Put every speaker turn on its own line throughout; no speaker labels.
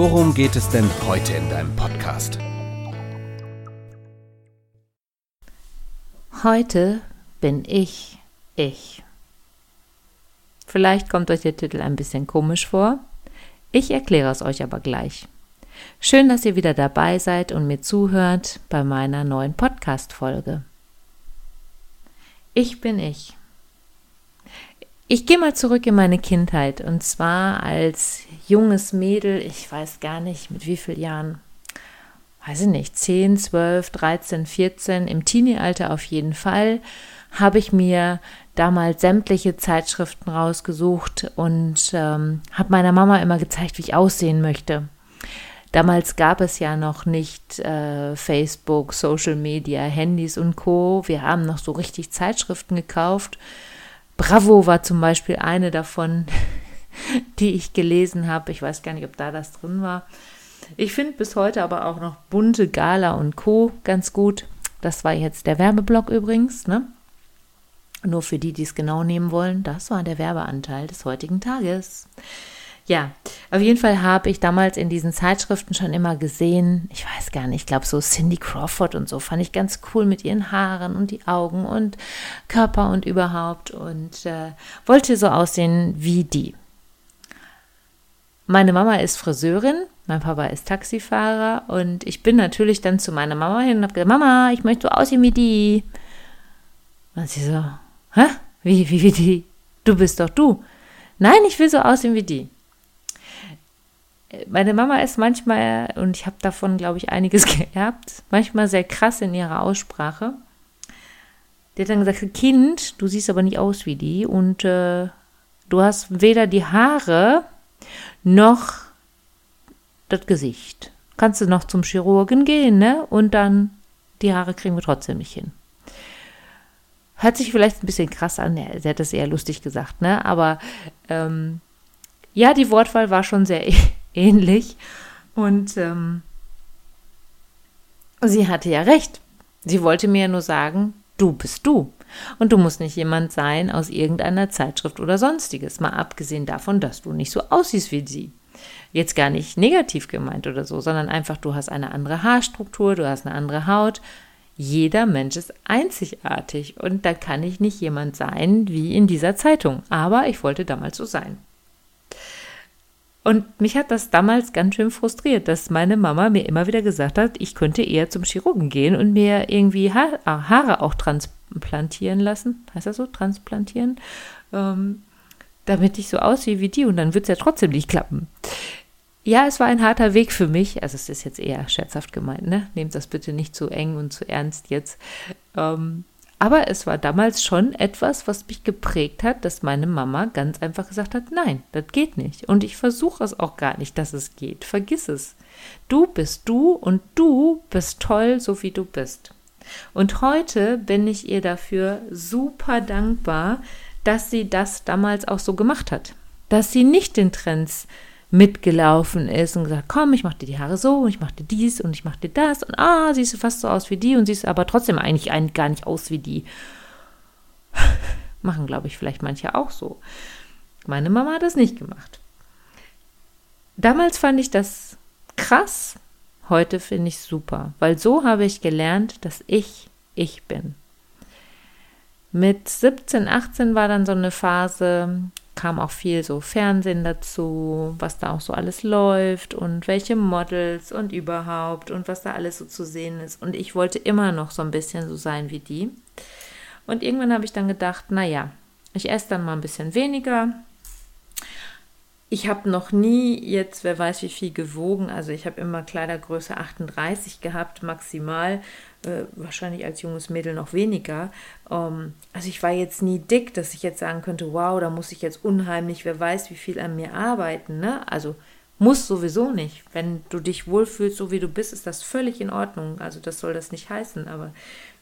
worum geht es denn heute in deinem Podcast?
Heute bin ich ich. Vielleicht kommt euch der Titel ein bisschen komisch vor. Ich erkläre es euch aber gleich. Schön, dass ihr wieder dabei seid und mir zuhört bei meiner neuen Podcast-Folge. Ich bin ich. Ich gehe mal zurück in meine Kindheit und zwar als junges Mädel, ich weiß gar nicht mit wie vielen Jahren, weiß ich nicht, 10, 12, 13, 14, im Teenie-Alter auf jeden Fall, habe ich mir damals sämtliche Zeitschriften rausgesucht und ähm, habe meiner Mama immer gezeigt, wie ich aussehen möchte. Damals gab es ja noch nicht äh, Facebook, Social Media, Handys und Co. Wir haben noch so richtig Zeitschriften gekauft Bravo war zum Beispiel eine davon, die ich gelesen habe. Ich weiß gar nicht, ob da das drin war. Ich finde bis heute aber auch noch bunte Gala und Co. ganz gut. Das war jetzt der Werbeblock übrigens, ne? Nur für die, die es genau nehmen wollen, das war der Werbeanteil des heutigen Tages. Ja, auf jeden Fall habe ich damals in diesen Zeitschriften schon immer gesehen, ich weiß gar nicht, ich glaube so Cindy Crawford und so fand ich ganz cool mit ihren Haaren und die Augen und Körper und überhaupt und äh, wollte so aussehen wie die. Meine Mama ist Friseurin, mein Papa ist Taxifahrer und ich bin natürlich dann zu meiner Mama hin und habe gesagt, Mama, ich möchte so aussehen wie die. Und sie so, hä? Wie, wie, wie die? Du bist doch du. Nein, ich will so aussehen wie die meine Mama ist manchmal, und ich habe davon, glaube ich, einiges geerbt, manchmal sehr krass in ihrer Aussprache. Die hat dann gesagt, Kind, du siehst aber nicht aus wie die und äh, du hast weder die Haare noch das Gesicht. Kannst du noch zum Chirurgen gehen, ne? Und dann die Haare kriegen wir trotzdem nicht hin. Hört sich vielleicht ein bisschen krass an, sie hat das eher lustig gesagt, ne? Aber ähm, ja, die Wortwahl war schon sehr ähnlich. Und ähm, sie hatte ja recht. Sie wollte mir ja nur sagen, du bist du. Und du musst nicht jemand sein aus irgendeiner Zeitschrift oder sonstiges, mal abgesehen davon, dass du nicht so aussiehst wie sie. Jetzt gar nicht negativ gemeint oder so, sondern einfach, du hast eine andere Haarstruktur, du hast eine andere Haut. Jeder Mensch ist einzigartig und da kann ich nicht jemand sein wie in dieser Zeitung. Aber ich wollte damals so sein. Und mich hat das damals ganz schön frustriert, dass meine Mama mir immer wieder gesagt hat, ich könnte eher zum Chirurgen gehen und mir irgendwie ha ah, Haare auch transplantieren lassen. Heißt das so? Transplantieren? Ähm, damit ich so aussehe wie die und dann wird es ja trotzdem nicht klappen. Ja, es war ein harter Weg für mich. Also es ist jetzt eher scherzhaft gemeint, ne? Nehmt das bitte nicht zu eng und zu ernst jetzt. Ähm, aber es war damals schon etwas, was mich geprägt hat, dass meine Mama ganz einfach gesagt hat, nein, das geht nicht. Und ich versuche es auch gar nicht, dass es geht. Vergiss es. Du bist du und du bist toll, so wie du bist. Und heute bin ich ihr dafür super dankbar, dass sie das damals auch so gemacht hat. Dass sie nicht den Trends mitgelaufen ist und gesagt, komm, ich mache dir die Haare so und ich mache dir dies und ich mache dir das und ah, siehst du fast so aus wie die und siehst aber trotzdem eigentlich gar nicht aus wie die. Machen, glaube ich, vielleicht manche auch so. Meine Mama hat das nicht gemacht. Damals fand ich das krass, heute finde ich super, weil so habe ich gelernt, dass ich ich bin. Mit 17, 18 war dann so eine Phase, kam auch viel so Fernsehen dazu, was da auch so alles läuft und welche Models und überhaupt und was da alles so zu sehen ist. Und ich wollte immer noch so ein bisschen so sein wie die. Und irgendwann habe ich dann gedacht, naja, ich esse dann mal ein bisschen weniger. Ich habe noch nie jetzt, wer weiß wie viel gewogen. Also ich habe immer Kleidergröße 38 gehabt, maximal äh, wahrscheinlich als junges Mädel noch weniger. Ähm, also ich war jetzt nie dick, dass ich jetzt sagen könnte, wow, da muss ich jetzt unheimlich, wer weiß, wie viel an mir arbeiten. Ne? Also Muss sowieso nicht. Wenn du dich wohlfühlst, so wie du bist, ist das völlig in Ordnung. Also das soll das nicht heißen. Aber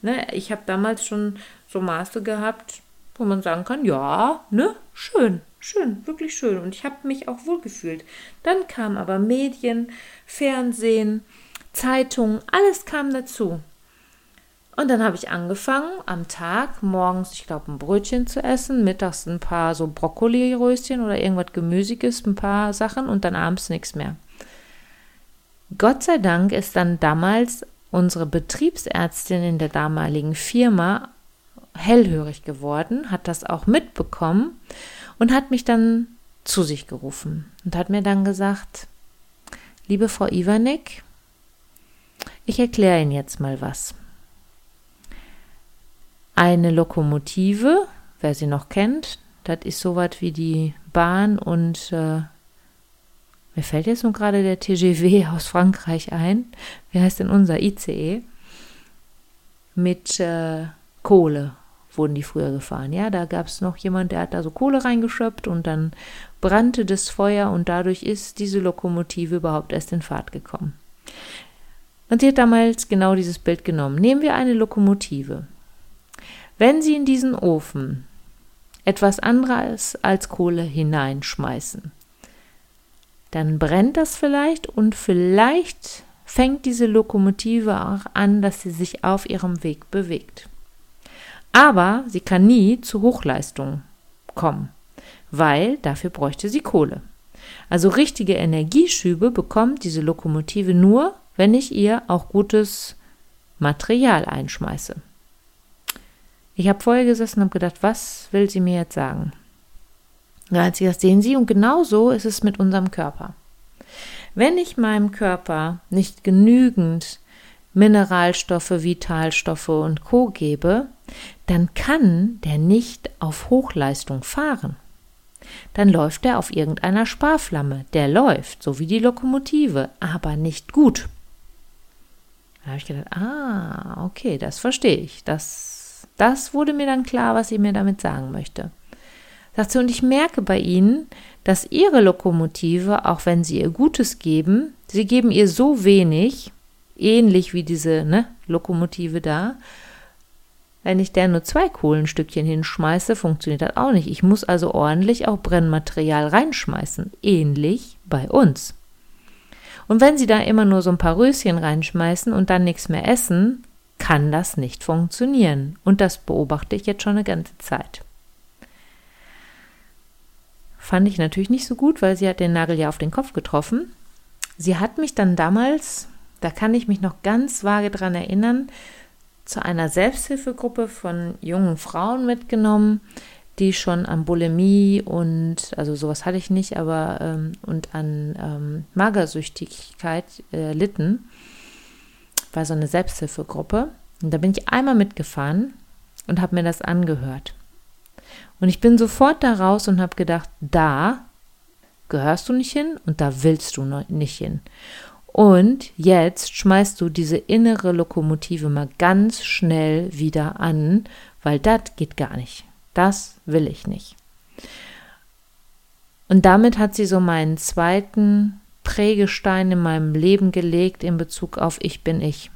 ne, ich habe damals schon so Maße gehabt, wo man sagen kann, ja, ne, schön, schön, wirklich schön. Und ich habe mich auch wohlgefühlt. Dann kam aber Medien, Fernsehen, Zeitungen, alles kam dazu. Und dann habe ich angefangen, am Tag morgens, ich glaube, ein Brötchen zu essen, mittags ein paar so Brokkoli-Röschen oder irgendwas Gemüsiges, ein paar Sachen und dann abends nichts mehr. Gott sei Dank ist dann damals unsere Betriebsärztin in der damaligen Firma hellhörig geworden, hat das auch mitbekommen und hat mich dann zu sich gerufen und hat mir dann gesagt, liebe Frau Iwanek, ich erkläre Ihnen jetzt mal was. Eine Lokomotive, wer sie noch kennt, das ist sowas wie die Bahn und äh, mir fällt jetzt nun gerade der TGV aus Frankreich ein. Wie heißt denn unser ICE? Mit äh, Kohle wurden die früher gefahren. Ja, da gab es noch jemand, der hat da so Kohle reingeschöpft und dann brannte das Feuer und dadurch ist diese Lokomotive überhaupt erst in Fahrt gekommen. Und sie hat damals genau dieses Bild genommen. Nehmen wir eine Lokomotive. Wenn Sie in diesen Ofen etwas anderes als Kohle hineinschmeißen, dann brennt das vielleicht und vielleicht fängt diese Lokomotive auch an, dass sie sich auf ihrem Weg bewegt. Aber sie kann nie zu Hochleistung kommen, weil dafür bräuchte sie Kohle. Also richtige Energieschübe bekommt diese Lokomotive nur, wenn ich ihr auch gutes Material einschmeiße. Ich habe vorher gesessen und gedacht, was will sie mir jetzt sagen? Hat sie das sehen Sie und genau so ist es mit unserem Körper. Wenn ich meinem Körper nicht genügend Mineralstoffe, Vitalstoffe und Co gebe, dann kann der nicht auf Hochleistung fahren. Dann läuft er auf irgendeiner Sparflamme. Der läuft, so wie die Lokomotive, aber nicht gut. Da habe ich gedacht, ah, okay, das verstehe ich. Das das wurde mir dann klar, was sie mir damit sagen möchte. Sagt sie, und ich merke bei ihnen, dass ihre Lokomotive, auch wenn sie ihr Gutes geben, sie geben ihr so wenig, ähnlich wie diese ne, Lokomotive da. Wenn ich der nur zwei Kohlenstückchen hinschmeiße, funktioniert das auch nicht. Ich muss also ordentlich auch Brennmaterial reinschmeißen. Ähnlich bei uns. Und wenn sie da immer nur so ein paar Röschen reinschmeißen und dann nichts mehr essen, kann das nicht funktionieren. Und das beobachte ich jetzt schon eine ganze Zeit. Fand ich natürlich nicht so gut, weil sie hat den Nagel ja auf den Kopf getroffen. Sie hat mich dann damals, da kann ich mich noch ganz vage dran erinnern, zu einer Selbsthilfegruppe von jungen Frauen mitgenommen, die schon an Bulimie und, also sowas hatte ich nicht, aber ähm, und an ähm, Magersüchtigkeit äh, litten war so eine Selbsthilfegruppe. Und da bin ich einmal mitgefahren und habe mir das angehört. Und ich bin sofort da raus und habe gedacht, da gehörst du nicht hin und da willst du nicht hin. Und jetzt schmeißt du diese innere Lokomotive mal ganz schnell wieder an, weil das geht gar nicht. Das will ich nicht. Und damit hat sie so meinen zweiten Prägestein in meinem Leben gelegt in Bezug auf Ich bin ich.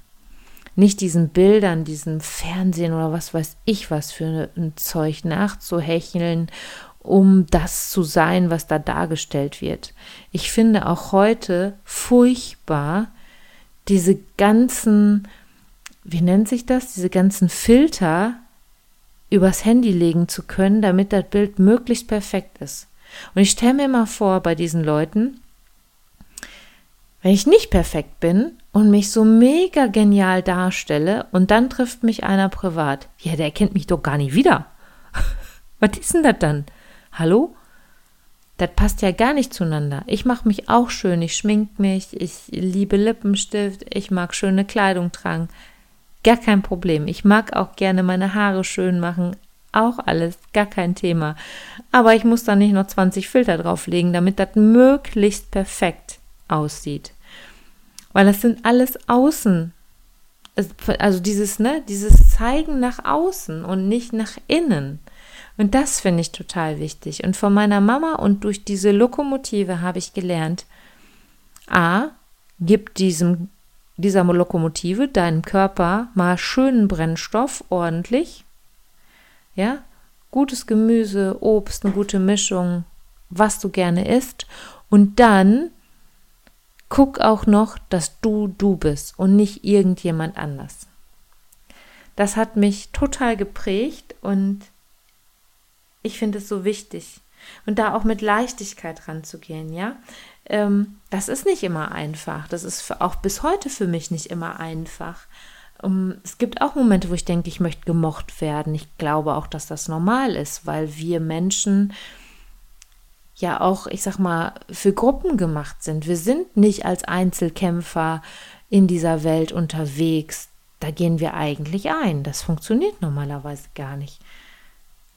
Nicht diesen Bildern, diesem Fernsehen oder was weiß ich was für ein Zeug nachzuhecheln, um das zu sein, was da dargestellt wird. Ich finde auch heute furchtbar diese ganzen, wie nennt sich das, diese ganzen Filter übers Handy legen zu können, damit das Bild möglichst perfekt ist. Und ich stelle mir mal vor, bei diesen Leuten, wenn ich nicht perfekt bin und mich so mega genial darstelle und dann trifft mich einer privat, ja, der kennt mich doch gar nicht wieder. Was ist denn das dann? Hallo? Das passt ja gar nicht zueinander. Ich mache mich auch schön, ich schmink mich, ich liebe Lippenstift, ich mag schöne Kleidung tragen. Gar kein Problem. Ich mag auch gerne meine Haare schön machen. Auch alles, gar kein Thema. Aber ich muss da nicht noch 20 Filter drauflegen, damit das möglichst perfekt aussieht. Weil das sind alles Außen. Also dieses, ne, dieses Zeigen nach außen und nicht nach innen. Und das finde ich total wichtig. Und von meiner Mama und durch diese Lokomotive habe ich gelernt, A, gib diesem, dieser Lokomotive, deinem Körper, mal schönen Brennstoff, ordentlich. Ja, gutes Gemüse, Obst, eine gute Mischung, was du gerne isst. Und dann guck auch noch, dass du du bist und nicht irgendjemand anders. Das hat mich total geprägt und ich finde es so wichtig. Und da auch mit Leichtigkeit ranzugehen, ja. Ähm, das ist nicht immer einfach. Das ist auch bis heute für mich nicht immer einfach. Um, es gibt auch Momente, wo ich denke, ich möchte gemocht werden. Ich glaube auch, dass das normal ist, weil wir Menschen ja auch, ich sag mal, für Gruppen gemacht sind. Wir sind nicht als Einzelkämpfer in dieser Welt unterwegs. Da gehen wir eigentlich ein. Das funktioniert normalerweise gar nicht.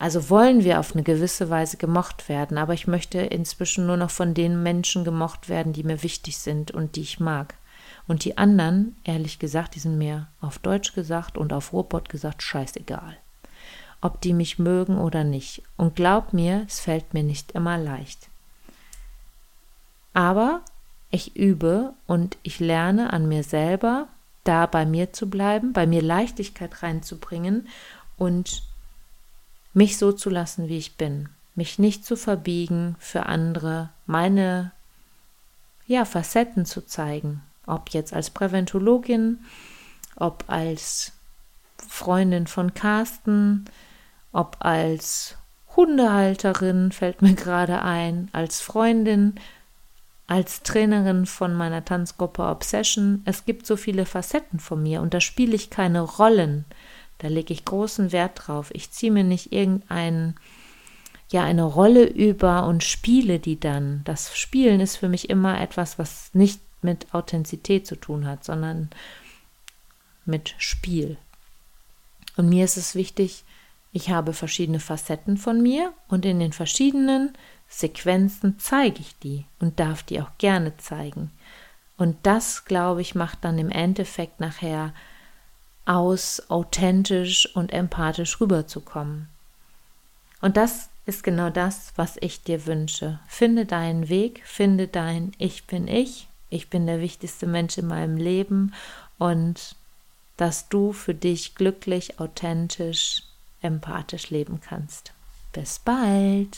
Also wollen wir auf eine gewisse Weise gemocht werden, aber ich möchte inzwischen nur noch von den Menschen gemocht werden, die mir wichtig sind und die ich mag. Und die anderen, ehrlich gesagt, die sind mir auf Deutsch gesagt und auf Robot gesagt scheißegal ob die mich mögen oder nicht. Und glaub mir, es fällt mir nicht immer leicht. Aber ich übe und ich lerne an mir selber, da bei mir zu bleiben, bei mir Leichtigkeit reinzubringen und mich so zu lassen, wie ich bin, mich nicht zu verbiegen für andere, meine ja, Facetten zu zeigen, ob jetzt als Präventologin, ob als Freundin von Carsten, ob als Hundehalterin, fällt mir gerade ein, als Freundin, als Trainerin von meiner Tanzgruppe Obsession. Es gibt so viele Facetten von mir und da spiele ich keine Rollen. Da lege ich großen Wert drauf. Ich ziehe mir nicht irgendein, ja, eine Rolle über und spiele die dann. Das Spielen ist für mich immer etwas, was nicht mit Authentizität zu tun hat, sondern mit Spiel. Und mir ist es wichtig, ich habe verschiedene Facetten von mir und in den verschiedenen Sequenzen zeige ich die und darf die auch gerne zeigen. Und das, glaube ich, macht dann im Endeffekt nachher aus, authentisch und empathisch rüberzukommen. Und das ist genau das, was ich dir wünsche. Finde deinen Weg, finde dein Ich bin ich, ich bin der wichtigste Mensch in meinem Leben und dass du für dich glücklich, authentisch, empathisch leben kannst. Bis bald!